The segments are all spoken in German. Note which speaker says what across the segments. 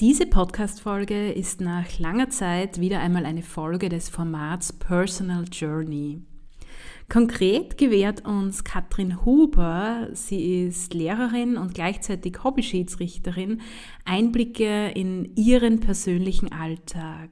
Speaker 1: Diese Podcast-Folge ist nach langer Zeit wieder einmal eine Folge des Formats Personal Journey. Konkret gewährt uns Katrin Huber, sie ist Lehrerin und gleichzeitig Hobbyschiedsrichterin, Einblicke in ihren persönlichen Alltag.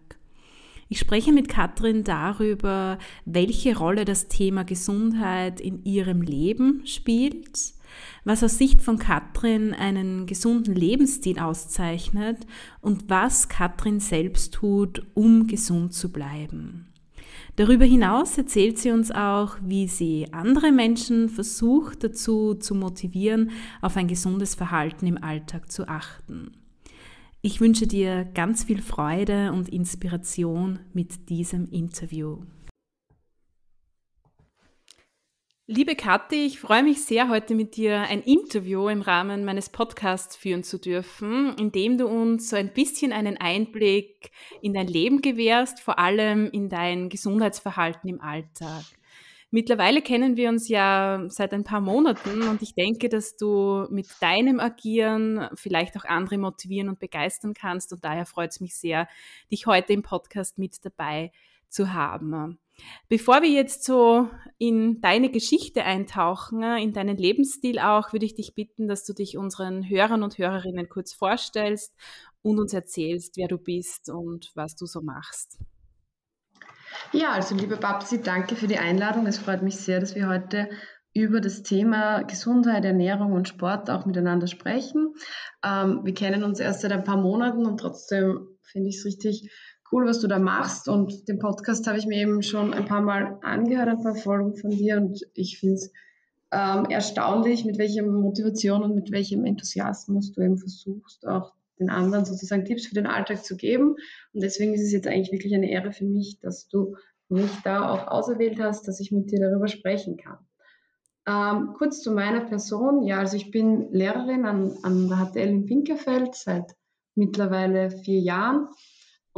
Speaker 1: Ich spreche mit Katrin darüber, welche Rolle das Thema Gesundheit in ihrem Leben spielt was aus Sicht von Katrin einen gesunden Lebensstil auszeichnet und was Katrin selbst tut, um gesund zu bleiben. Darüber hinaus erzählt sie uns auch, wie sie andere Menschen versucht dazu zu motivieren, auf ein gesundes Verhalten im Alltag zu achten. Ich wünsche dir ganz viel Freude und Inspiration mit diesem Interview. Liebe Kathi, ich freue mich sehr, heute mit dir ein Interview im Rahmen meines Podcasts führen zu dürfen, in dem du uns so ein bisschen einen Einblick in dein Leben gewährst, vor allem in dein Gesundheitsverhalten im Alltag. Mittlerweile kennen wir uns ja seit ein paar Monaten und ich denke, dass du mit deinem Agieren vielleicht auch andere motivieren und begeistern kannst und daher freut es mich sehr, dich heute im Podcast mit dabei zu haben. Bevor wir jetzt so in deine Geschichte eintauchen, in deinen Lebensstil auch, würde ich dich bitten, dass du dich unseren Hörern und Hörerinnen kurz vorstellst und uns erzählst, wer du bist und was du so machst.
Speaker 2: Ja, also liebe Babsi, danke für die Einladung. Es freut mich sehr, dass wir heute über das Thema Gesundheit, Ernährung und Sport auch miteinander sprechen. Ähm, wir kennen uns erst seit ein paar Monaten und trotzdem finde ich es richtig cool, was du da machst. Und den Podcast habe ich mir eben schon ein paar Mal angehört, ein paar Folgen von dir. Und ich finde es ähm, erstaunlich, mit welcher Motivation und mit welchem Enthusiasmus du eben versuchst, auch den anderen sozusagen Tipps für den Alltag zu geben. Und deswegen ist es jetzt eigentlich wirklich eine Ehre für mich, dass du mich da auch auserwählt hast, dass ich mit dir darüber sprechen kann. Ähm, kurz zu meiner Person. Ja, also ich bin Lehrerin an, an der HTL in Pinkerfeld seit mittlerweile vier Jahren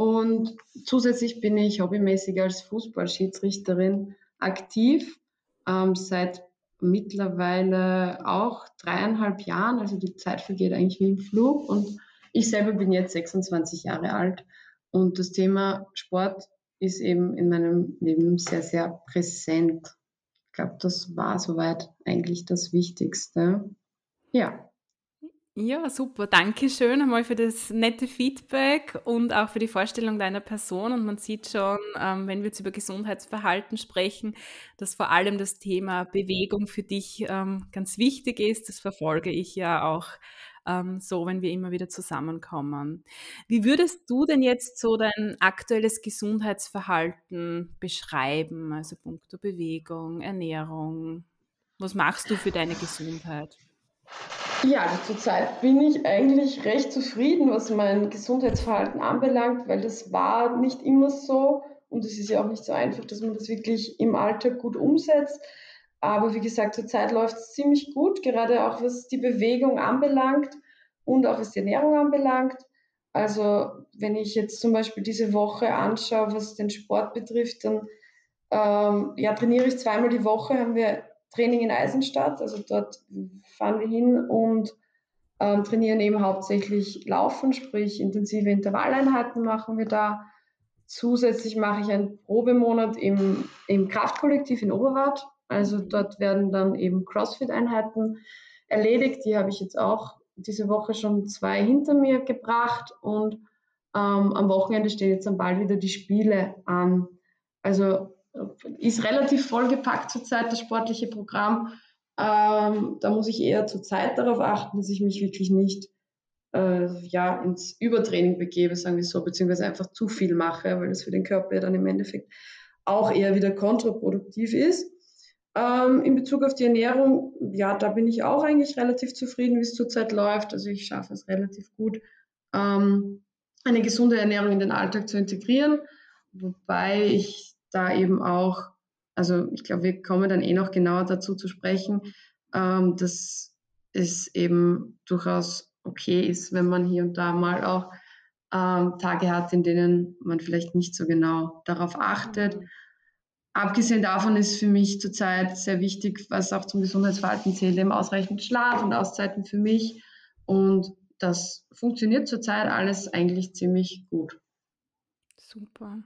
Speaker 2: und zusätzlich bin ich hobbymäßig als Fußballschiedsrichterin aktiv, ähm, seit mittlerweile auch dreieinhalb Jahren. Also die Zeit vergeht eigentlich wie im Flug. Und ich selber bin jetzt 26 Jahre alt. Und das Thema Sport ist eben in meinem Leben sehr, sehr präsent. Ich glaube, das war soweit eigentlich das Wichtigste. Ja.
Speaker 1: Ja, super. Danke schön einmal für das nette Feedback und auch für die Vorstellung deiner Person. Und man sieht schon, ähm, wenn wir jetzt über Gesundheitsverhalten sprechen, dass vor allem das Thema Bewegung für dich ähm, ganz wichtig ist. Das verfolge ich ja auch ähm, so, wenn wir immer wieder zusammenkommen. Wie würdest du denn jetzt so dein aktuelles Gesundheitsverhalten beschreiben? Also punkto Bewegung, Ernährung. Was machst du für deine Gesundheit?
Speaker 2: Ja, also zurzeit bin ich eigentlich recht zufrieden, was mein Gesundheitsverhalten anbelangt, weil das war nicht immer so und es ist ja auch nicht so einfach, dass man das wirklich im Alltag gut umsetzt. Aber wie gesagt, zurzeit läuft es ziemlich gut, gerade auch was die Bewegung anbelangt und auch was die Ernährung anbelangt. Also wenn ich jetzt zum Beispiel diese Woche anschaue, was den Sport betrifft, dann ähm, ja, trainiere ich zweimal die Woche, haben wir Training in Eisenstadt. Also dort fahren wir hin und ähm, trainieren eben hauptsächlich Laufen, sprich intensive Intervalleinheiten machen wir da. Zusätzlich mache ich einen Probemonat im, im Kraftkollektiv in Oberwart. Also dort werden dann eben CrossFit-Einheiten erledigt. Die habe ich jetzt auch diese Woche schon zwei hinter mir gebracht und ähm, am Wochenende stehen jetzt dann bald wieder die Spiele an. Also ist relativ vollgepackt zurzeit, das sportliche Programm. Ähm, da muss ich eher zurzeit darauf achten, dass ich mich wirklich nicht äh, ja, ins Übertraining begebe, sagen wir so, beziehungsweise einfach zu viel mache, weil das für den Körper ja dann im Endeffekt auch eher wieder kontraproduktiv ist. Ähm, in Bezug auf die Ernährung, ja, da bin ich auch eigentlich relativ zufrieden, wie es zurzeit läuft. Also ich schaffe es relativ gut, ähm, eine gesunde Ernährung in den Alltag zu integrieren, wobei ich da eben auch, also ich glaube, wir kommen dann eh noch genauer dazu zu sprechen, ähm, dass es eben durchaus okay ist, wenn man hier und da mal auch ähm, Tage hat, in denen man vielleicht nicht so genau darauf achtet. Abgesehen davon ist für mich zurzeit sehr wichtig, was auch zum Gesundheitsverhalten zählt, eben ausreichend Schlaf und Auszeiten für mich. Und das funktioniert zurzeit alles eigentlich ziemlich gut.
Speaker 1: Super.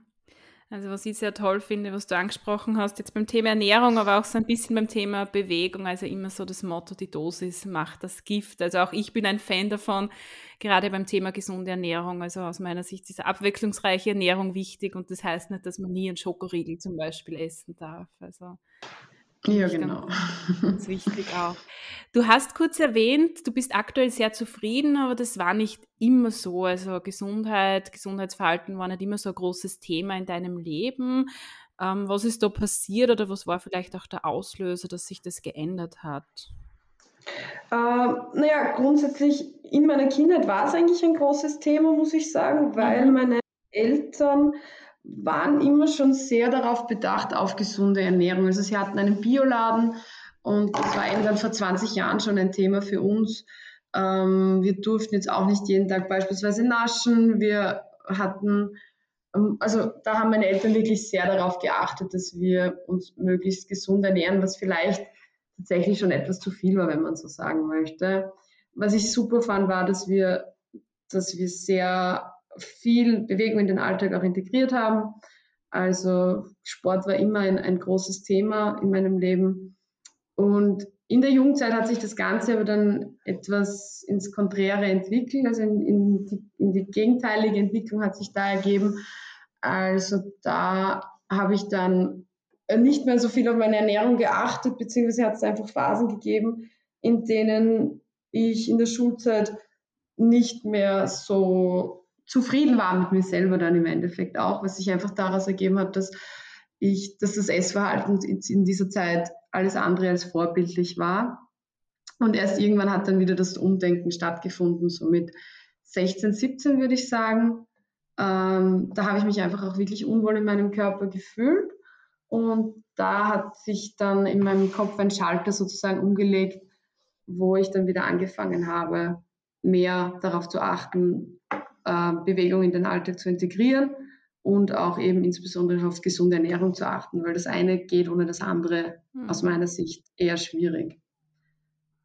Speaker 1: Also was ich sehr toll finde, was du angesprochen hast, jetzt beim Thema Ernährung, aber auch so ein bisschen beim Thema Bewegung, also immer so das Motto, die Dosis macht das Gift. Also auch ich bin ein Fan davon, gerade beim Thema gesunde Ernährung. Also aus meiner Sicht ist abwechslungsreiche Ernährung wichtig und das heißt nicht, dass man nie einen Schokoriegel zum Beispiel essen darf. Also
Speaker 2: ja, genau.
Speaker 1: Ganz, wichtig auch. Du hast kurz erwähnt, du bist aktuell sehr zufrieden, aber das war nicht immer so. Also Gesundheit, Gesundheitsverhalten war nicht immer so ein großes Thema in deinem Leben. Ähm, was ist da passiert oder was war vielleicht auch der Auslöser, dass sich das geändert hat?
Speaker 2: Äh, naja, grundsätzlich in meiner Kindheit war es eigentlich ein großes Thema, muss ich sagen, weil mhm. meine Eltern waren immer schon sehr darauf bedacht, auf gesunde Ernährung. Also sie hatten einen Bioladen und das war irgendwann vor 20 Jahren schon ein Thema für uns. Ähm, wir durften jetzt auch nicht jeden Tag beispielsweise naschen. Wir hatten, ähm, also da haben meine Eltern wirklich sehr darauf geachtet, dass wir uns möglichst gesund ernähren, was vielleicht tatsächlich schon etwas zu viel war, wenn man so sagen möchte. Was ich super fand, war, dass wir, dass wir sehr viel Bewegung in den Alltag auch integriert haben. Also Sport war immer ein, ein großes Thema in meinem Leben. Und in der Jugendzeit hat sich das Ganze aber dann etwas ins Konträre entwickelt, also in, in, die, in die gegenteilige Entwicklung hat sich da ergeben. Also da habe ich dann nicht mehr so viel auf meine Ernährung geachtet, beziehungsweise hat es einfach Phasen gegeben, in denen ich in der Schulzeit nicht mehr so zufrieden war mit mir selber dann im Endeffekt auch, was sich einfach daraus ergeben hat, dass ich, dass das Essverhalten in dieser Zeit alles andere als vorbildlich war. Und erst irgendwann hat dann wieder das Umdenken stattgefunden, so mit 16, 17 würde ich sagen. Ähm, da habe ich mich einfach auch wirklich unwohl in meinem Körper gefühlt. Und da hat sich dann in meinem Kopf ein Schalter sozusagen umgelegt, wo ich dann wieder angefangen habe, mehr darauf zu achten, äh, Bewegung in den Alltag zu integrieren und auch eben insbesondere auf gesunde Ernährung zu achten, weil das eine geht ohne das andere mhm. aus meiner Sicht eher schwierig.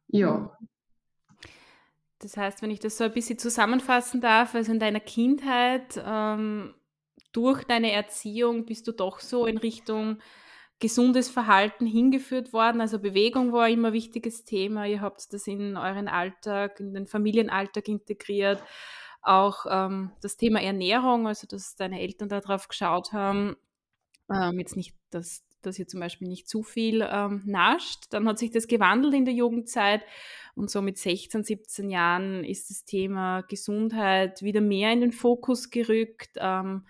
Speaker 2: Ja.
Speaker 1: Das heißt, wenn ich das so ein bisschen zusammenfassen darf, also in deiner Kindheit, ähm, durch deine Erziehung bist du doch so in Richtung gesundes Verhalten hingeführt worden. Also Bewegung war immer ein wichtiges Thema. Ihr habt das in euren Alltag, in den Familienalltag integriert auch ähm, das Thema Ernährung, also dass deine Eltern darauf geschaut haben, ähm, jetzt nicht, dass, dass ihr zum Beispiel nicht zu viel ähm, nascht. Dann hat sich das gewandelt in der Jugendzeit und so mit 16, 17 Jahren ist das Thema Gesundheit wieder mehr in den Fokus gerückt. Ähm,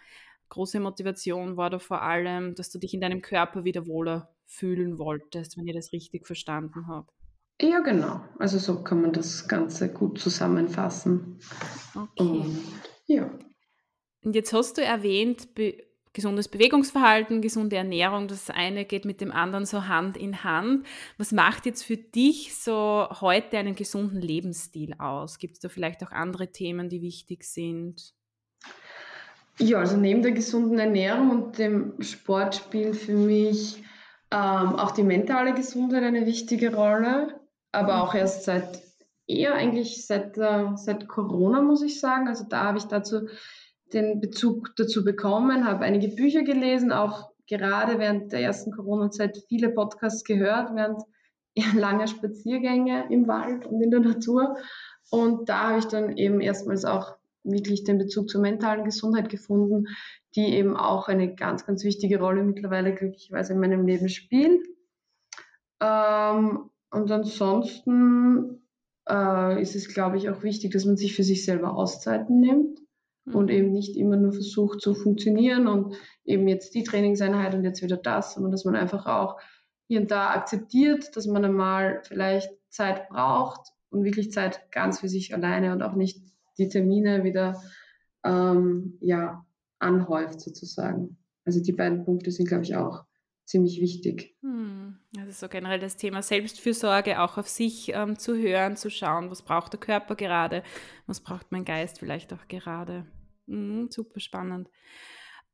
Speaker 1: große Motivation war da vor allem, dass du dich in deinem Körper wieder wohler fühlen wolltest, wenn ihr das richtig verstanden habt.
Speaker 2: Ja, genau. Also so kann man das Ganze gut zusammenfassen.
Speaker 1: Okay. Und, ja. Und jetzt hast du erwähnt, be gesundes Bewegungsverhalten, gesunde Ernährung, das eine geht mit dem anderen so Hand in Hand. Was macht jetzt für dich so heute einen gesunden Lebensstil aus? Gibt es da vielleicht auch andere Themen, die wichtig sind?
Speaker 2: Ja, also neben der gesunden Ernährung und dem Sport spielt für mich ähm, auch die mentale Gesundheit eine wichtige Rolle aber auch erst seit eher eigentlich seit, äh, seit Corona, muss ich sagen. Also da habe ich dazu den Bezug dazu bekommen, habe einige Bücher gelesen, auch gerade während der ersten Corona-Zeit viele Podcasts gehört, während langer Spaziergänge im Wald und in der Natur. Und da habe ich dann eben erstmals auch wirklich den Bezug zur mentalen Gesundheit gefunden, die eben auch eine ganz, ganz wichtige Rolle mittlerweile glücklicherweise in meinem Leben spielt. Ähm, und ansonsten äh, ist es, glaube ich, auch wichtig, dass man sich für sich selber Auszeiten nimmt mhm. und eben nicht immer nur versucht zu funktionieren und eben jetzt die Trainingseinheit und jetzt wieder das, sondern dass man einfach auch hier und da akzeptiert, dass man einmal vielleicht Zeit braucht und wirklich Zeit ganz für sich alleine und auch nicht die Termine wieder ähm, ja, anhäuft sozusagen. Also die beiden Punkte sind, glaube ich, auch ziemlich wichtig.
Speaker 1: Also so generell das Thema Selbstfürsorge, auch auf sich ähm, zu hören, zu schauen, was braucht der Körper gerade, was braucht mein Geist vielleicht auch gerade. Hm, super spannend.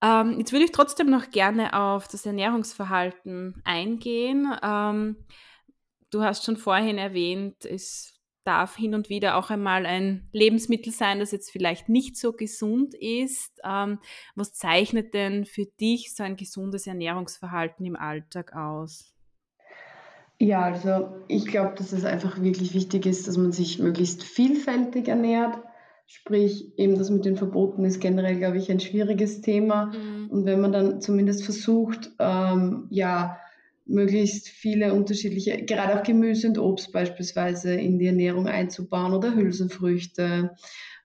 Speaker 1: Ähm, jetzt würde ich trotzdem noch gerne auf das Ernährungsverhalten eingehen. Ähm, du hast schon vorhin erwähnt, es darf hin und wieder auch einmal ein Lebensmittel sein, das jetzt vielleicht nicht so gesund ist. Ähm, was zeichnet denn für dich so ein gesundes Ernährungsverhalten im Alltag aus?
Speaker 2: Ja, also ich glaube, dass es einfach wirklich wichtig ist, dass man sich möglichst vielfältig ernährt. Sprich, eben das mit den Verboten ist generell, glaube ich, ein schwieriges Thema. Mhm. Und wenn man dann zumindest versucht, ähm, ja, möglichst viele unterschiedliche, gerade auch Gemüse und Obst beispielsweise in die Ernährung einzubauen oder Hülsenfrüchte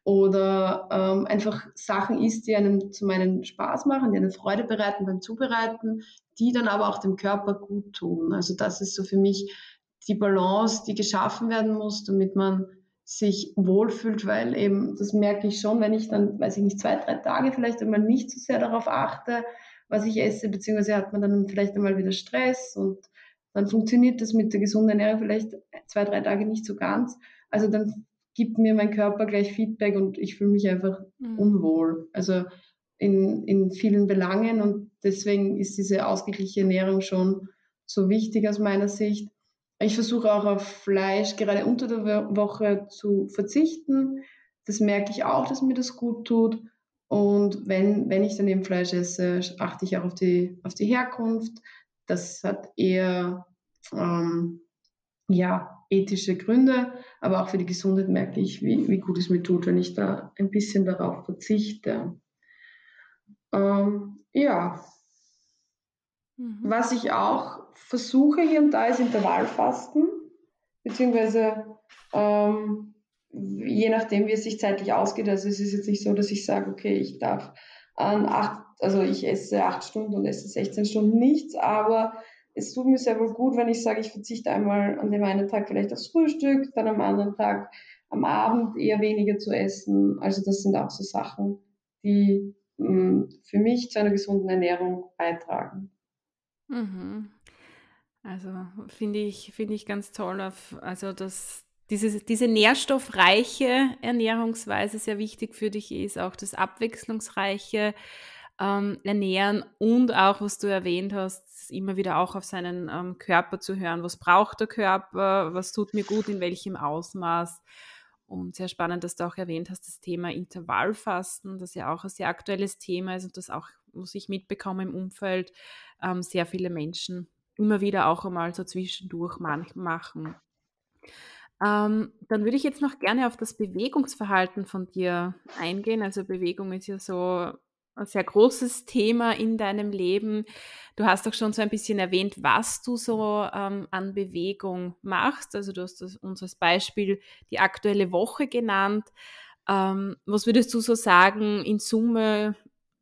Speaker 2: oder ähm, einfach Sachen isst, die einem zum einen Spaß machen, die eine Freude bereiten beim Zubereiten, die dann aber auch dem Körper gut tun. Also das ist so für mich die Balance, die geschaffen werden muss, damit man sich wohlfühlt, weil eben, das merke ich schon, wenn ich dann, weiß ich nicht, zwei, drei Tage vielleicht einmal nicht so sehr darauf achte, was ich esse, beziehungsweise hat man dann vielleicht einmal wieder Stress und dann funktioniert das mit der gesunden Ernährung vielleicht zwei, drei Tage nicht so ganz. Also dann gibt mir mein Körper gleich Feedback und ich fühle mich einfach mhm. unwohl. Also in, in vielen Belangen und deswegen ist diese ausgeglichene Ernährung schon so wichtig aus meiner Sicht. Ich versuche auch auf Fleisch gerade unter der Woche zu verzichten. Das merke ich auch, dass mir das gut tut. Und wenn, wenn ich dann eben Fleisch esse, achte ich auch auf die, auf die Herkunft. Das hat eher ähm, ja, ethische Gründe, aber auch für die Gesundheit merke ich, wie, wie gut es mir tut, wenn ich da ein bisschen darauf verzichte. Ähm, ja. Mhm. Was ich auch versuche hier und da ist Intervallfasten, beziehungsweise ähm, je nachdem, wie es sich zeitlich ausgeht. Also es ist jetzt nicht so, dass ich sage, okay, ich darf an acht, also ich esse acht Stunden und esse 16 Stunden nichts, aber es tut mir sehr wohl gut, wenn ich sage, ich verzichte einmal an dem einen Tag vielleicht aufs Frühstück, dann am anderen Tag am Abend eher weniger zu essen. Also das sind auch so Sachen, die mh, hm, für mich zu einer gesunden Ernährung beitragen.
Speaker 1: Mhm. Also finde ich, finde ich ganz toll, auf, also dass diese, diese nährstoffreiche Ernährungsweise sehr wichtig für dich ist, auch das abwechslungsreiche ähm, Ernähren und auch, was du erwähnt hast, immer wieder auch auf seinen ähm, Körper zu hören. Was braucht der Körper? Was tut mir gut? In welchem Ausmaß? Und sehr spannend, dass du auch erwähnt hast, das Thema Intervallfasten, das ja auch ein sehr aktuelles Thema ist und das auch, muss ich mitbekommen im Umfeld, ähm, sehr viele Menschen immer wieder auch einmal so zwischendurch machen. Ähm, dann würde ich jetzt noch gerne auf das Bewegungsverhalten von dir eingehen. Also Bewegung ist ja so ein sehr großes Thema in deinem Leben. Du hast auch schon so ein bisschen erwähnt, was du so ähm, an Bewegung machst. Also du hast uns als Beispiel die aktuelle Woche genannt. Ähm, was würdest du so sagen, in Summe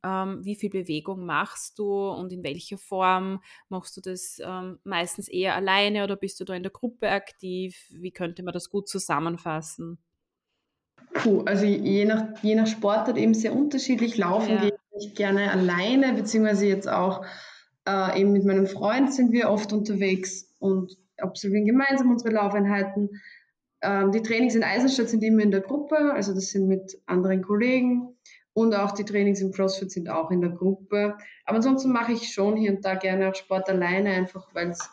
Speaker 1: ähm, wie viel Bewegung machst du und in welcher Form machst du das ähm, meistens eher alleine oder bist du da in der Gruppe aktiv? Wie könnte man das gut zusammenfassen?
Speaker 2: Puh, also je nach, je nach Sportart eben sehr unterschiedlich. Laufen ja. gehe ich gerne alleine, beziehungsweise jetzt auch äh, eben mit meinem Freund sind wir oft unterwegs und absolvieren gemeinsam unsere Laufeinheiten. Ähm, die Trainings in Eisenstadt sind immer in der Gruppe, also das sind mit anderen Kollegen. Und auch die Trainings im CrossFit sind auch in der Gruppe. Aber ansonsten mache ich schon hier und da gerne auch Sport alleine, einfach weil es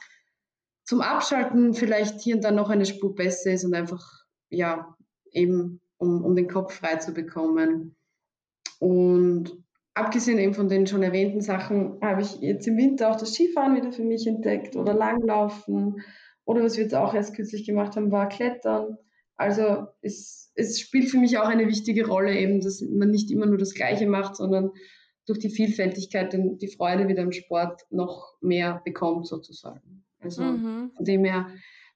Speaker 2: zum Abschalten vielleicht hier und da noch eine Spur besser ist und einfach, ja, eben um, um den Kopf frei zu bekommen. Und abgesehen eben von den schon erwähnten Sachen habe ich jetzt im Winter auch das Skifahren wieder für mich entdeckt oder Langlaufen. Oder was wir jetzt auch erst kürzlich gemacht haben, war Klettern. Also es, es spielt für mich auch eine wichtige Rolle eben, dass man nicht immer nur das Gleiche macht, sondern durch die Vielfältigkeit die Freude wieder im Sport noch mehr bekommt sozusagen. Also mhm. von dem her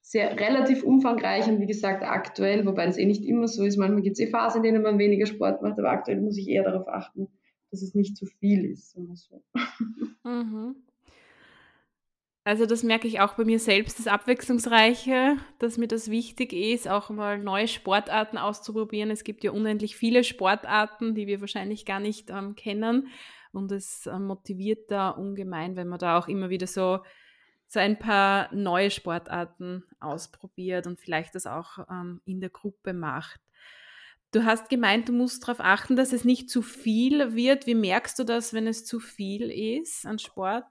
Speaker 2: sehr relativ umfangreich und wie gesagt aktuell, wobei das eh nicht immer so ist. Manchmal gibt es eh Phasen, in denen man weniger Sport macht, aber aktuell muss ich eher darauf achten, dass es nicht zu viel ist. So. Mhm.
Speaker 1: Also das merke ich auch bei mir selbst, das Abwechslungsreiche, dass mir das wichtig ist, auch mal neue Sportarten auszuprobieren. Es gibt ja unendlich viele Sportarten, die wir wahrscheinlich gar nicht ähm, kennen. Und es äh, motiviert da ungemein, wenn man da auch immer wieder so so ein paar neue Sportarten ausprobiert und vielleicht das auch ähm, in der Gruppe macht. Du hast gemeint, du musst darauf achten, dass es nicht zu viel wird. Wie merkst du das, wenn es zu viel ist an Sport?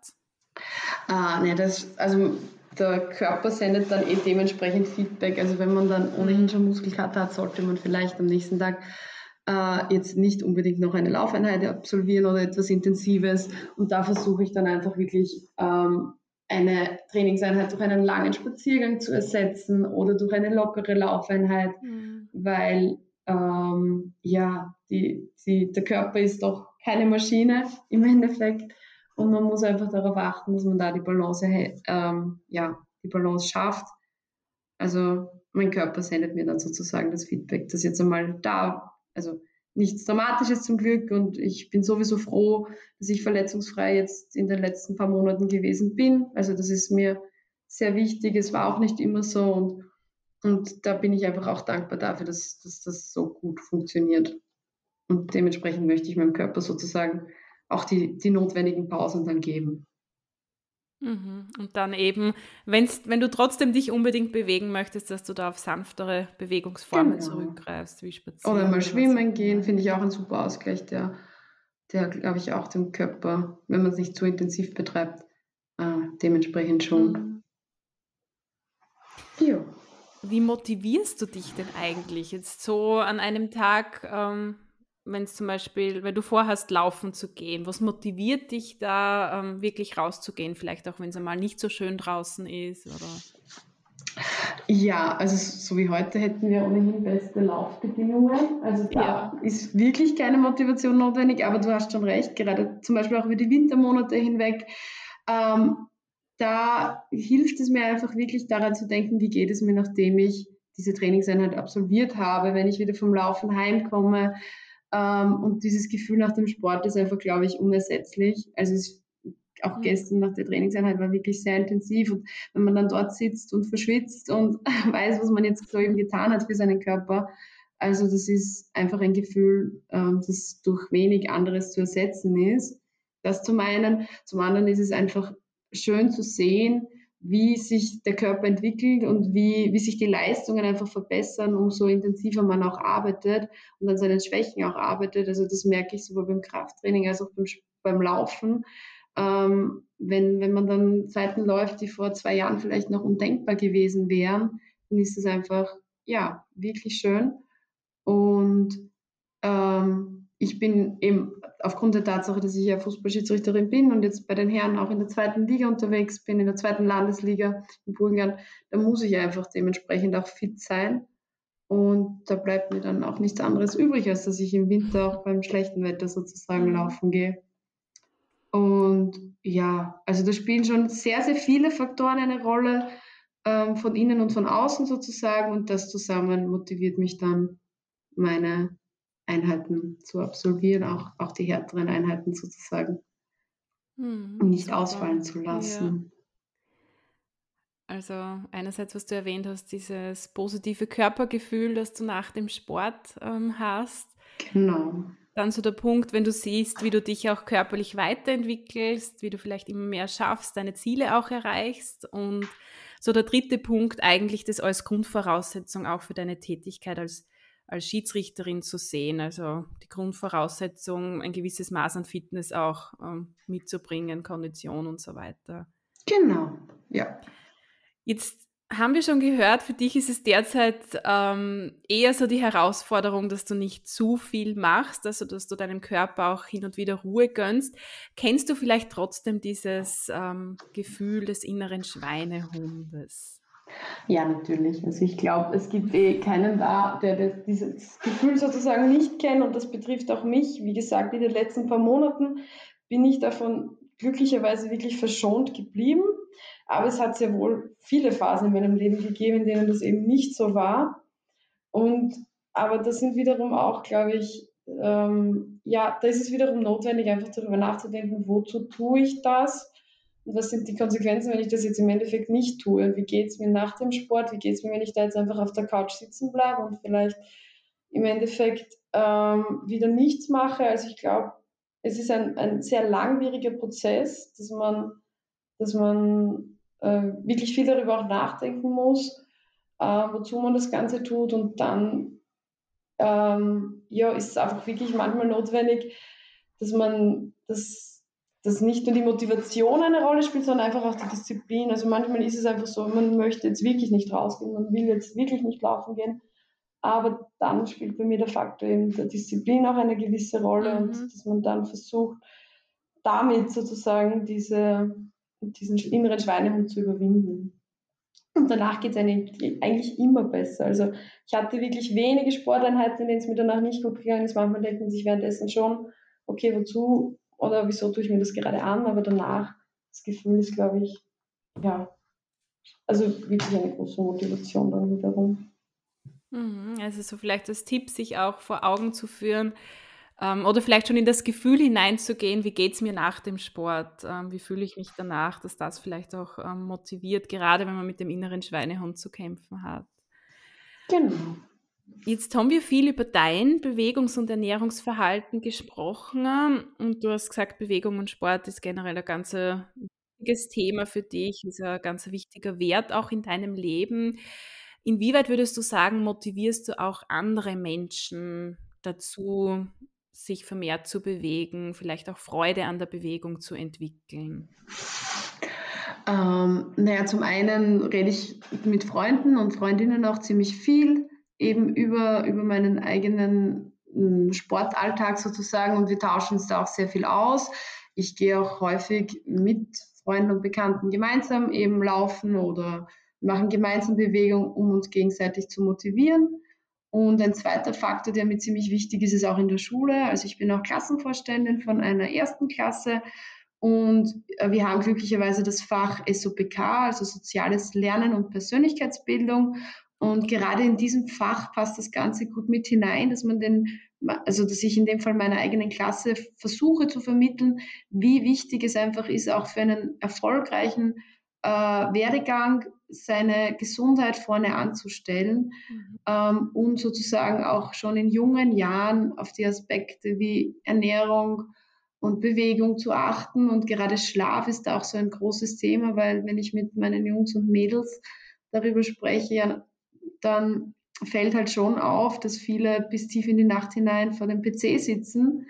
Speaker 2: Ah, nee, das, also der Körper sendet dann eh dementsprechend Feedback. Also wenn man dann ohnehin schon Muskelkater hat, sollte man vielleicht am nächsten Tag äh, jetzt nicht unbedingt noch eine Laufeinheit absolvieren oder etwas Intensives. Und da versuche ich dann einfach wirklich ähm, eine Trainingseinheit durch einen langen Spaziergang zu ersetzen oder durch eine lockere Laufeinheit, mhm. weil ähm, ja, die, die, der Körper ist doch keine Maschine im Endeffekt und man muss einfach darauf achten, dass man da die Balance, ähm, ja, die Balance schafft. Also mein Körper sendet mir dann sozusagen das Feedback, dass jetzt einmal da, also nichts Dramatisches zum Glück und ich bin sowieso froh, dass ich verletzungsfrei jetzt in den letzten paar Monaten gewesen bin. Also das ist mir sehr wichtig. Es war auch nicht immer so und, und da bin ich einfach auch dankbar dafür, dass, dass das so gut funktioniert. Und dementsprechend möchte ich meinem Körper sozusagen auch die, die notwendigen Pausen dann geben.
Speaker 1: Mhm. Und dann eben, wenn's, wenn du trotzdem dich unbedingt bewegen möchtest, dass du da auf sanftere Bewegungsformen genau. zurückgreifst,
Speaker 2: wie Spazieren. Oder mal schwimmen gehen, finde ich auch ein super Ausgleich, der, der glaube ich, auch dem Körper, wenn man es nicht zu intensiv betreibt, äh, dementsprechend schon. Mhm.
Speaker 1: Ja. Wie motivierst du dich denn eigentlich jetzt so an einem Tag? Ähm, wenn es zum Beispiel, wenn du vorhast, laufen zu gehen, was motiviert dich da ähm, wirklich rauszugehen? Vielleicht auch, wenn es einmal nicht so schön draußen ist oder?
Speaker 2: Ja, also so wie heute hätten wir ohnehin beste Laufbedingungen. Also da ja. ist wirklich keine Motivation notwendig, aber du hast schon recht, gerade zum Beispiel auch über die Wintermonate hinweg. Ähm, da hilft es mir einfach wirklich daran zu denken, wie geht es mir, nachdem ich diese Trainingseinheit absolviert habe, wenn ich wieder vom Laufen heimkomme, und dieses Gefühl nach dem Sport ist einfach, glaube ich, unersetzlich. Also es, auch gestern nach der Trainingseinheit war wirklich sehr intensiv. Und wenn man dann dort sitzt und verschwitzt und weiß, was man jetzt so eben getan hat für seinen Körper, also das ist einfach ein Gefühl, ähm, das durch wenig anderes zu ersetzen ist. Das zum einen. Zum anderen ist es einfach schön zu sehen, wie sich der Körper entwickelt und wie, wie sich die Leistungen einfach verbessern, umso intensiver man auch arbeitet und an seinen Schwächen auch arbeitet. Also das merke ich sowohl beim Krafttraining als auch beim, beim Laufen. Ähm, wenn, wenn man dann Zeiten läuft, die vor zwei Jahren vielleicht noch undenkbar gewesen wären, dann ist es einfach, ja, wirklich schön. Und ähm, ich bin eben aufgrund der Tatsache, dass ich ja Fußballschiedsrichterin bin und jetzt bei den Herren auch in der zweiten Liga unterwegs bin, in der zweiten Landesliga in Burgenland, da muss ich einfach dementsprechend auch fit sein. Und da bleibt mir dann auch nichts anderes übrig, als dass ich im Winter auch beim schlechten Wetter sozusagen mhm. laufen gehe. Und ja, also da spielen schon sehr, sehr viele Faktoren eine Rolle, ähm, von innen und von außen sozusagen. Und das zusammen motiviert mich dann, meine Einheiten zu absolvieren, auch, auch die härteren Einheiten sozusagen, hm, nicht super. ausfallen zu lassen. Ja.
Speaker 1: Also einerseits, was du erwähnt hast, dieses positive Körpergefühl, das du nach dem Sport ähm, hast.
Speaker 2: Genau.
Speaker 1: Dann so der Punkt, wenn du siehst, wie du dich auch körperlich weiterentwickelst, wie du vielleicht immer mehr schaffst, deine Ziele auch erreichst. Und so der dritte Punkt, eigentlich das als Grundvoraussetzung auch für deine Tätigkeit als als Schiedsrichterin zu sehen. Also die Grundvoraussetzung, ein gewisses Maß an Fitness auch ähm, mitzubringen, Kondition und so weiter.
Speaker 2: Genau, ja.
Speaker 1: Jetzt haben wir schon gehört, für dich ist es derzeit ähm, eher so die Herausforderung, dass du nicht zu viel machst, also dass du deinem Körper auch hin und wieder Ruhe gönnst. Kennst du vielleicht trotzdem dieses ähm, Gefühl des inneren Schweinehundes?
Speaker 2: Ja, natürlich. Also ich glaube, es gibt eh keinen da, der das, dieses Gefühl sozusagen nicht kennt und das betrifft auch mich. Wie gesagt, in den letzten paar Monaten bin ich davon glücklicherweise wirklich verschont geblieben. Aber es hat sehr wohl viele Phasen in meinem Leben gegeben, in denen das eben nicht so war. Und aber das sind wiederum auch, glaube ich, ähm, ja, da ist es wiederum notwendig, einfach darüber nachzudenken, wozu tue ich das was sind die Konsequenzen, wenn ich das jetzt im Endeffekt nicht tue? Wie geht es mir nach dem Sport, wie geht es mir, wenn ich da jetzt einfach auf der Couch sitzen bleibe und vielleicht im Endeffekt ähm, wieder nichts mache. Also ich glaube, es ist ein, ein sehr langwieriger Prozess, dass man, dass man äh, wirklich viel darüber auch nachdenken muss, äh, wozu man das Ganze tut. Und dann ähm, ja, ist es einfach wirklich manchmal notwendig, dass man das, dass nicht nur die Motivation eine Rolle spielt, sondern einfach auch die Disziplin. Also manchmal ist es einfach so, man möchte jetzt wirklich nicht rausgehen, man will jetzt wirklich nicht laufen gehen. Aber dann spielt bei mir der Faktor eben der Disziplin auch eine gewisse Rolle mhm. und dass man dann versucht, damit sozusagen diese, diesen inneren Schweinehund zu überwinden. Und danach geht es eigentlich immer besser. Also ich hatte wirklich wenige Sporteinheiten, in denen es mir danach nicht gut gegangen ist. Manchmal denkt man sich währenddessen schon, okay, wozu oder wieso tue ich mir das gerade an? Aber danach, das Gefühl ist, glaube ich, ja, also wirklich eine große Motivation dann wiederum.
Speaker 1: Mhm, also so vielleicht als Tipp, sich auch vor Augen zu führen, ähm, oder vielleicht schon in das Gefühl hineinzugehen, wie geht es mir nach dem Sport, ähm, wie fühle ich mich danach, dass das vielleicht auch ähm, motiviert, gerade wenn man mit dem inneren Schweinehund zu kämpfen hat.
Speaker 2: Genau.
Speaker 1: Jetzt haben wir viel über dein Bewegungs- und Ernährungsverhalten gesprochen und du hast gesagt, Bewegung und Sport ist generell ein ganz wichtiges Thema für dich, ist ein ganz wichtiger Wert auch in deinem Leben. Inwieweit würdest du sagen, motivierst du auch andere Menschen dazu, sich vermehrt zu bewegen, vielleicht auch Freude an der Bewegung zu entwickeln?
Speaker 2: Ähm, naja, zum einen rede ich mit Freunden und Freundinnen auch ziemlich viel, eben über, über meinen eigenen hm, Sportalltag sozusagen und wir tauschen uns da auch sehr viel aus. Ich gehe auch häufig mit Freunden und Bekannten gemeinsam eben laufen oder machen gemeinsam Bewegung, um uns gegenseitig zu motivieren. Und ein zweiter Faktor, der mir ziemlich wichtig ist, ist auch in der Schule. Also ich bin auch Klassenvorständin von einer ersten Klasse und äh, wir haben glücklicherweise das Fach SOPK, also Soziales Lernen und Persönlichkeitsbildung. Und gerade in diesem Fach passt das Ganze gut mit hinein, dass man den, also dass ich in dem Fall meiner eigenen Klasse versuche zu vermitteln, wie wichtig es einfach ist, auch für einen erfolgreichen äh, Werdegang seine Gesundheit vorne anzustellen mhm. ähm, und sozusagen auch schon in jungen Jahren auf die Aspekte wie Ernährung und Bewegung zu achten. Und gerade Schlaf ist da auch so ein großes Thema, weil wenn ich mit meinen Jungs und Mädels darüber spreche, ja, dann fällt halt schon auf, dass viele bis tief in die Nacht hinein vor dem PC sitzen.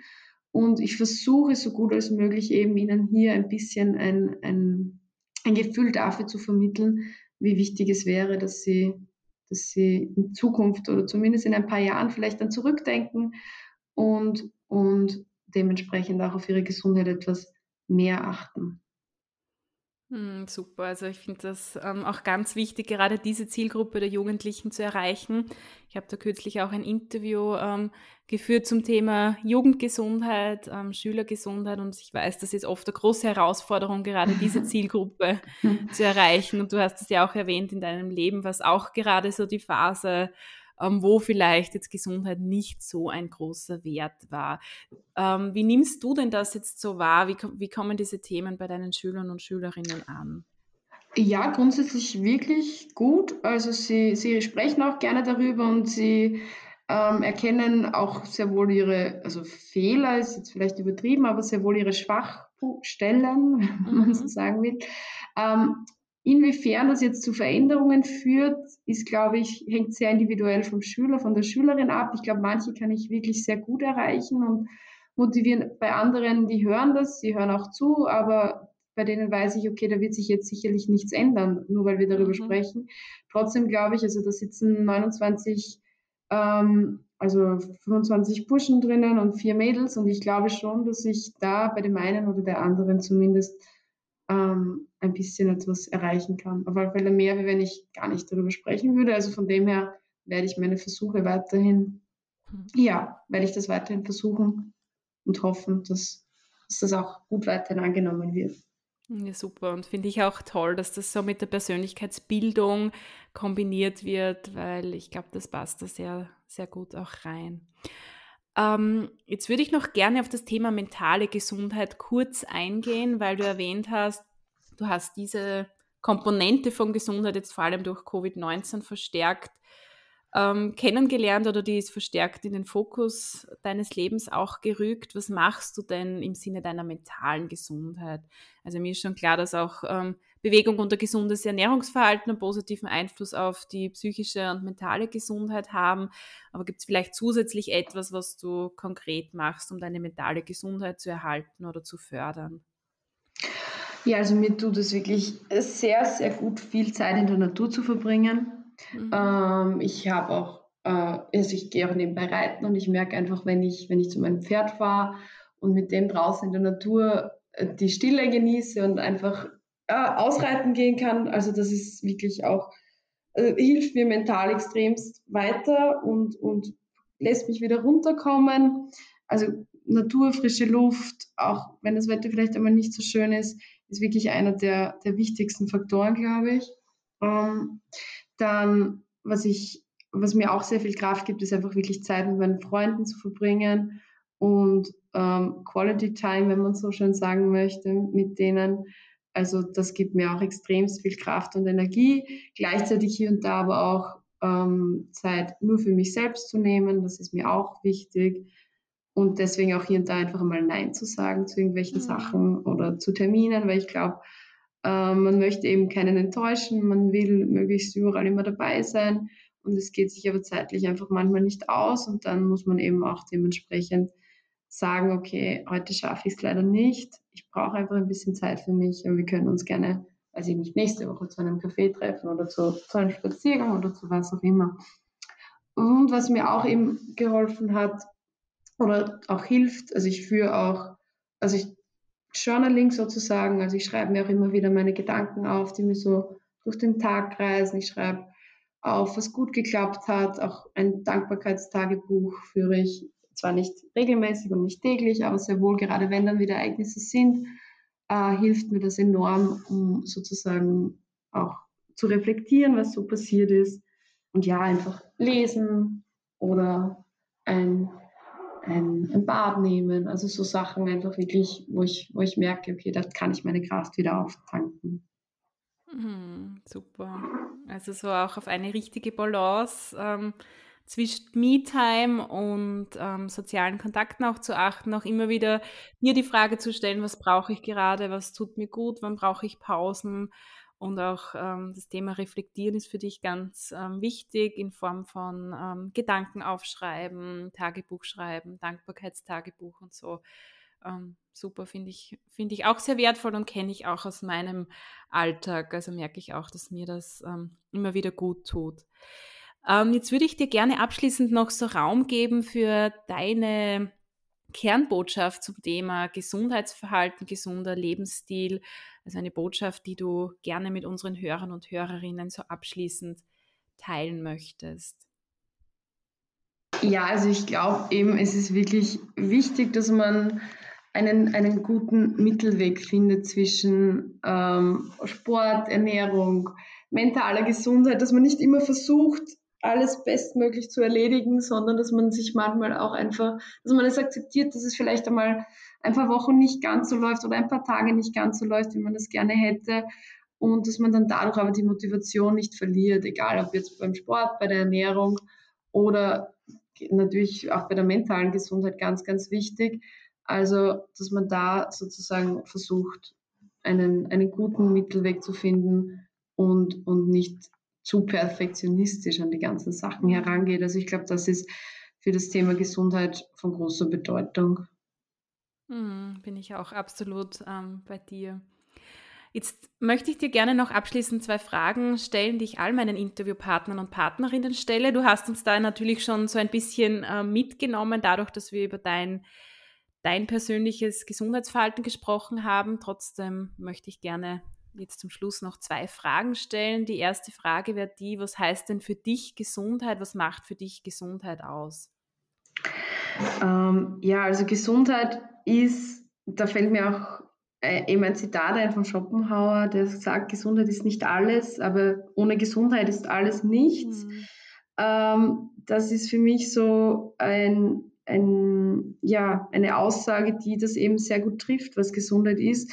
Speaker 2: Und ich versuche so gut als möglich eben ihnen hier ein bisschen ein, ein, ein Gefühl dafür zu vermitteln, wie wichtig es wäre, dass sie, dass sie in Zukunft oder zumindest in ein paar Jahren vielleicht dann zurückdenken und, und dementsprechend auch auf ihre Gesundheit etwas mehr achten.
Speaker 1: Hm, super, also ich finde das ähm, auch ganz wichtig, gerade diese Zielgruppe der Jugendlichen zu erreichen. Ich habe da kürzlich auch ein Interview ähm, geführt zum Thema Jugendgesundheit, ähm, Schülergesundheit und ich weiß, das ist oft eine große Herausforderung, gerade diese Zielgruppe zu erreichen. Und du hast es ja auch erwähnt in deinem Leben, was auch gerade so die Phase wo vielleicht jetzt Gesundheit nicht so ein großer Wert war. Ähm, wie nimmst du denn das jetzt so wahr? Wie, wie kommen diese Themen bei deinen Schülern und Schülerinnen an?
Speaker 2: Ja, grundsätzlich wirklich gut. Also sie, sie sprechen auch gerne darüber und sie ähm, erkennen auch sehr wohl ihre, also Fehler ist jetzt vielleicht übertrieben, aber sehr wohl ihre Schwachstellen, wenn man so mhm. sagen will. Ähm, Inwiefern das jetzt zu Veränderungen führt, ist, glaube ich, hängt sehr individuell vom Schüler, von der Schülerin ab. Ich glaube, manche kann ich wirklich sehr gut erreichen und motivieren. Bei anderen, die hören das, sie hören auch zu, aber bei denen weiß ich, okay, da wird sich jetzt sicherlich nichts ändern, nur weil wir darüber mhm. sprechen. Trotzdem glaube ich, also da sitzen 29, ähm, also 25 Burschen drinnen und vier Mädels und ich glaube schon, dass ich da bei dem einen oder der anderen zumindest ähm, ein bisschen etwas erreichen kann. Auf alle Fälle mehr, wie wenn ich gar nicht darüber sprechen würde. Also von dem her werde ich meine Versuche weiterhin, hm. ja, werde ich das weiterhin versuchen und hoffen, dass, dass das auch gut weiterhin angenommen wird.
Speaker 1: Ja, super. Und finde ich auch toll, dass das so mit der Persönlichkeitsbildung kombiniert wird, weil ich glaube, das passt da sehr, sehr gut auch rein. Ähm, jetzt würde ich noch gerne auf das Thema mentale Gesundheit kurz eingehen, weil du erwähnt hast, du hast diese Komponente von Gesundheit jetzt vor allem durch Covid-19 verstärkt ähm, kennengelernt oder die ist verstärkt in den Fokus deines Lebens auch gerückt. Was machst du denn im Sinne deiner mentalen Gesundheit? Also mir ist schon klar, dass auch ähm, Bewegung und ein gesundes Ernährungsverhalten einen positiven Einfluss auf die psychische und mentale Gesundheit haben. Aber gibt es vielleicht zusätzlich etwas, was du konkret machst, um deine mentale Gesundheit zu erhalten oder zu fördern?
Speaker 2: Ja, also mir tut es wirklich sehr, sehr gut, viel Zeit in der Natur zu verbringen. Mhm. Ähm, ich habe auch, äh, also ich gehe auch nebenbei reiten und ich merke einfach, wenn ich, wenn ich zu meinem Pferd fahre und mit dem draußen in der Natur äh, die Stille genieße und einfach äh, ausreiten gehen kann, also das ist wirklich auch, äh, hilft mir mental extremst weiter und, und lässt mich wieder runterkommen. Also Natur, frische Luft, auch wenn das Wetter vielleicht einmal nicht so schön ist, ist wirklich einer der, der wichtigsten Faktoren, glaube ich. Ähm, dann, was ich, was mir auch sehr viel Kraft gibt, ist einfach wirklich Zeit mit meinen Freunden zu verbringen und ähm, Quality Time, wenn man so schön sagen möchte, mit denen. Also das gibt mir auch extrem viel Kraft und Energie. Gleichzeitig hier und da aber auch ähm, Zeit nur für mich selbst zu nehmen. Das ist mir auch wichtig. Und deswegen auch hier und da einfach mal Nein zu sagen zu irgendwelchen mhm. Sachen oder zu Terminen, weil ich glaube, ähm, man möchte eben keinen enttäuschen, man will möglichst überall immer dabei sein. Und es geht sich aber zeitlich einfach manchmal nicht aus. Und dann muss man eben auch dementsprechend sagen, okay, heute schaffe ich es leider nicht, ich brauche einfach ein bisschen Zeit für mich. Und wir können uns gerne, weiß ich nicht, nächste Woche zu einem Café treffen oder zu, zu einem Spaziergang oder zu was auch immer. Und was mir auch eben geholfen hat oder auch hilft, also ich führe auch, also ich Journaling sozusagen. Also ich schreibe mir auch immer wieder meine Gedanken auf, die mir so durch den Tag reisen. Ich schreibe auf, was gut geklappt hat. Auch ein Dankbarkeitstagebuch führe ich zwar nicht regelmäßig und nicht täglich, aber sehr wohl, gerade wenn dann wieder Ereignisse sind, äh, hilft mir das enorm, um sozusagen auch zu reflektieren, was so passiert ist. Und ja, einfach lesen oder ein ein, ein Bad nehmen, also so Sachen einfach wirklich, wo ich, wo ich merke, okay, da kann ich meine Kraft wieder auftanken.
Speaker 1: Mhm, super. Also so auch auf eine richtige Balance ähm, zwischen Me-Time und ähm, sozialen Kontakten auch zu achten, auch immer wieder mir die Frage zu stellen, was brauche ich gerade, was tut mir gut, wann brauche ich Pausen und auch ähm, das Thema Reflektieren ist für dich ganz ähm, wichtig in Form von ähm, Gedanken aufschreiben, Tagebuch schreiben, Dankbarkeitstagebuch und so. Ähm, super, finde ich, finde ich auch sehr wertvoll und kenne ich auch aus meinem Alltag. Also merke ich auch, dass mir das ähm, immer wieder gut tut. Ähm, jetzt würde ich dir gerne abschließend noch so Raum geben für deine Kernbotschaft zum Thema Gesundheitsverhalten, gesunder Lebensstil also eine Botschaft, die du gerne mit unseren Hörern und Hörerinnen so abschließend teilen möchtest.
Speaker 2: Ja, also ich glaube eben, es ist wirklich wichtig, dass man einen, einen guten Mittelweg findet zwischen ähm, Sport, Ernährung, mentaler Gesundheit, dass man nicht immer versucht, alles bestmöglich zu erledigen, sondern dass man sich manchmal auch einfach, dass man es akzeptiert, dass es vielleicht einmal ein paar Wochen nicht ganz so läuft oder ein paar Tage nicht ganz so läuft, wie man das gerne hätte. Und dass man dann dadurch aber die Motivation nicht verliert, egal ob jetzt beim Sport, bei der Ernährung oder natürlich auch bei der mentalen Gesundheit ganz, ganz wichtig. Also, dass man da sozusagen versucht, einen, einen guten Mittelweg zu finden und, und nicht zu perfektionistisch an die ganzen Sachen herangeht. Also ich glaube, das ist für das Thema Gesundheit von großer Bedeutung.
Speaker 1: Hm, bin ich auch absolut ähm, bei dir. Jetzt möchte ich dir gerne noch abschließend zwei Fragen stellen, die ich all meinen Interviewpartnern und Partnerinnen stelle. Du hast uns da natürlich schon so ein bisschen äh, mitgenommen, dadurch, dass wir über dein dein persönliches Gesundheitsverhalten gesprochen haben. Trotzdem möchte ich gerne jetzt zum Schluss noch zwei Fragen stellen. Die erste Frage wäre die, was heißt denn für dich Gesundheit? Was macht für dich Gesundheit aus?
Speaker 2: Ähm, ja, also Gesundheit ist, da fällt mir auch äh, eben ein Zitat ein von Schopenhauer, der sagt, Gesundheit ist nicht alles, aber ohne Gesundheit ist alles nichts. Mhm. Ähm, das ist für mich so ein, ein, ja, eine Aussage, die das eben sehr gut trifft, was Gesundheit ist.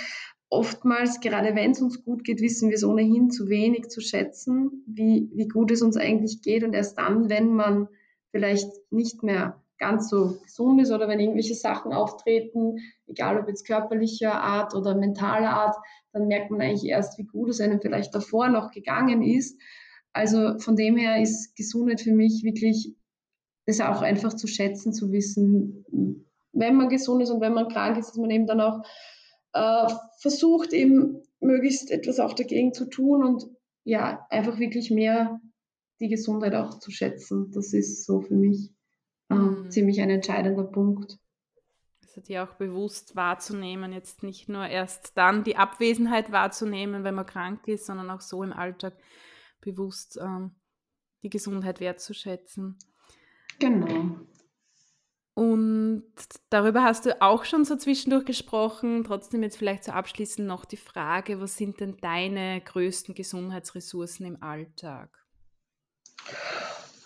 Speaker 2: Oftmals, gerade wenn es uns gut geht, wissen wir es ohnehin zu wenig zu schätzen, wie, wie gut es uns eigentlich geht. Und erst dann, wenn man vielleicht nicht mehr ganz so gesund ist oder wenn irgendwelche Sachen auftreten, egal ob jetzt körperlicher Art oder mentaler Art, dann merkt man eigentlich erst, wie gut es einem vielleicht davor noch gegangen ist. Also von dem her ist Gesundheit für mich wirklich, das auch einfach zu schätzen, zu wissen, wenn man gesund ist und wenn man krank ist, dass man eben dann auch äh, versucht, eben möglichst etwas auch dagegen zu tun und ja, einfach wirklich mehr die Gesundheit auch zu schätzen. Das ist so für mich äh, mhm. ziemlich ein entscheidender Punkt.
Speaker 1: Also die auch bewusst wahrzunehmen, jetzt nicht nur erst dann die Abwesenheit wahrzunehmen, wenn man krank ist, sondern auch so im Alltag bewusst ähm, die Gesundheit wertzuschätzen.
Speaker 2: Genau.
Speaker 1: Und darüber hast du auch schon so zwischendurch gesprochen. Trotzdem jetzt vielleicht so abschließend noch die Frage, was sind denn deine größten Gesundheitsressourcen im Alltag?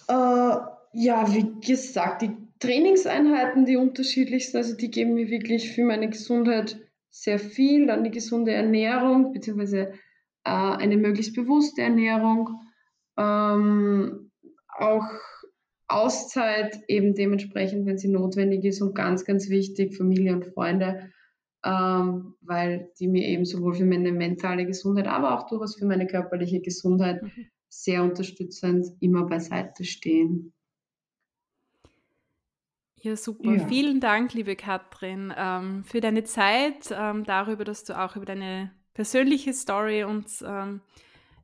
Speaker 2: Äh, ja, wie gesagt, die Trainingseinheiten, die unterschiedlichsten, also die geben mir wirklich für meine Gesundheit sehr viel. Dann die gesunde Ernährung, beziehungsweise äh, eine möglichst bewusste Ernährung. Ähm, auch Auszeit eben dementsprechend, wenn sie notwendig ist und ganz, ganz wichtig, Familie und Freunde, ähm, weil die mir eben sowohl für meine mentale Gesundheit, aber auch durchaus für meine körperliche Gesundheit mhm. sehr unterstützend immer beiseite stehen.
Speaker 1: Ja, super. Ja. Vielen Dank, liebe Katrin, ähm, für deine Zeit, ähm, darüber, dass du auch über deine persönliche Story uns ähm,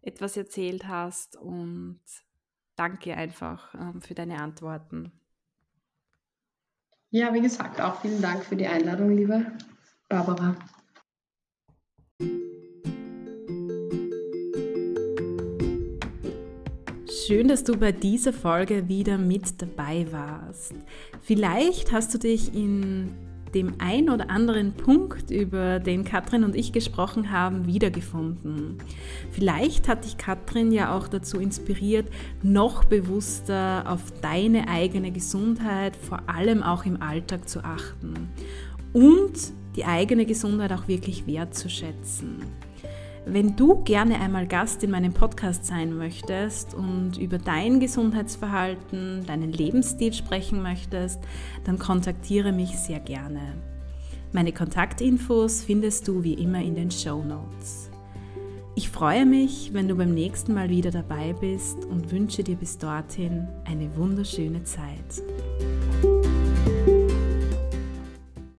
Speaker 1: etwas erzählt hast und danke einfach ähm, für deine Antworten.
Speaker 2: Ja, wie gesagt, auch vielen Dank für die Einladung, liebe Barbara.
Speaker 1: Schön, dass du bei dieser Folge wieder mit dabei warst. Vielleicht hast du dich in dem ein oder anderen Punkt, über den Katrin und ich gesprochen haben, wiedergefunden. Vielleicht hat dich Katrin ja auch dazu inspiriert, noch bewusster auf deine eigene Gesundheit, vor allem auch im Alltag zu achten und die eigene Gesundheit auch wirklich wertzuschätzen. Wenn du gerne einmal Gast in meinem Podcast sein möchtest und über dein Gesundheitsverhalten, deinen Lebensstil sprechen möchtest, dann kontaktiere mich sehr gerne. Meine Kontaktinfos findest du wie immer in den Show Notes. Ich freue mich, wenn du beim nächsten Mal wieder dabei bist und wünsche dir bis dorthin eine wunderschöne Zeit.